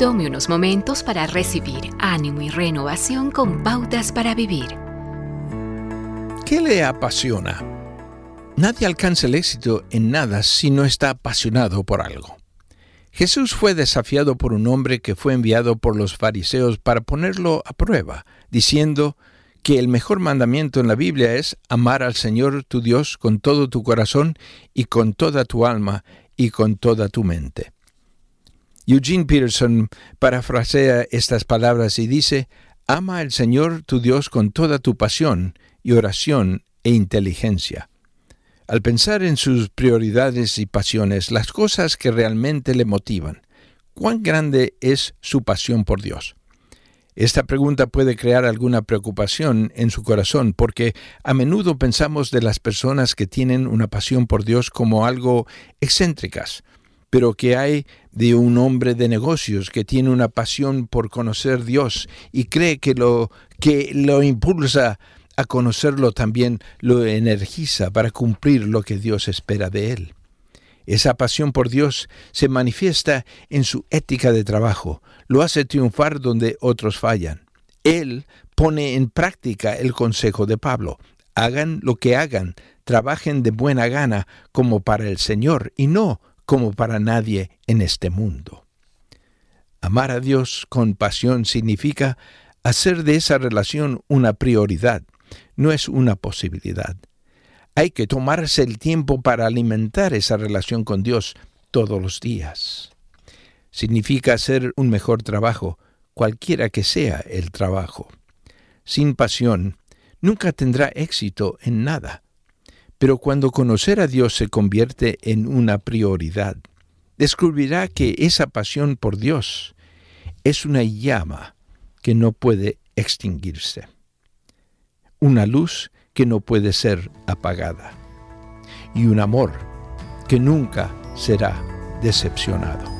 Tome unos momentos para recibir ánimo y renovación con pautas para vivir. ¿Qué le apasiona? Nadie alcanza el éxito en nada si no está apasionado por algo. Jesús fue desafiado por un hombre que fue enviado por los fariseos para ponerlo a prueba, diciendo que el mejor mandamiento en la Biblia es amar al Señor tu Dios con todo tu corazón y con toda tu alma y con toda tu mente. Eugene Peterson parafrasea estas palabras y dice, Ama al Señor tu Dios con toda tu pasión y oración e inteligencia. Al pensar en sus prioridades y pasiones, las cosas que realmente le motivan, ¿cuán grande es su pasión por Dios? Esta pregunta puede crear alguna preocupación en su corazón porque a menudo pensamos de las personas que tienen una pasión por Dios como algo excéntricas, pero que hay de un hombre de negocios que tiene una pasión por conocer Dios y cree que lo que lo impulsa a conocerlo también lo energiza para cumplir lo que Dios espera de él. Esa pasión por Dios se manifiesta en su ética de trabajo, lo hace triunfar donde otros fallan. Él pone en práctica el consejo de Pablo. Hagan lo que hagan, trabajen de buena gana como para el Señor y no como para nadie en este mundo. Amar a Dios con pasión significa hacer de esa relación una prioridad, no es una posibilidad. Hay que tomarse el tiempo para alimentar esa relación con Dios todos los días. Significa hacer un mejor trabajo, cualquiera que sea el trabajo. Sin pasión, nunca tendrá éxito en nada. Pero cuando conocer a Dios se convierte en una prioridad, descubrirá que esa pasión por Dios es una llama que no puede extinguirse, una luz que no puede ser apagada y un amor que nunca será decepcionado.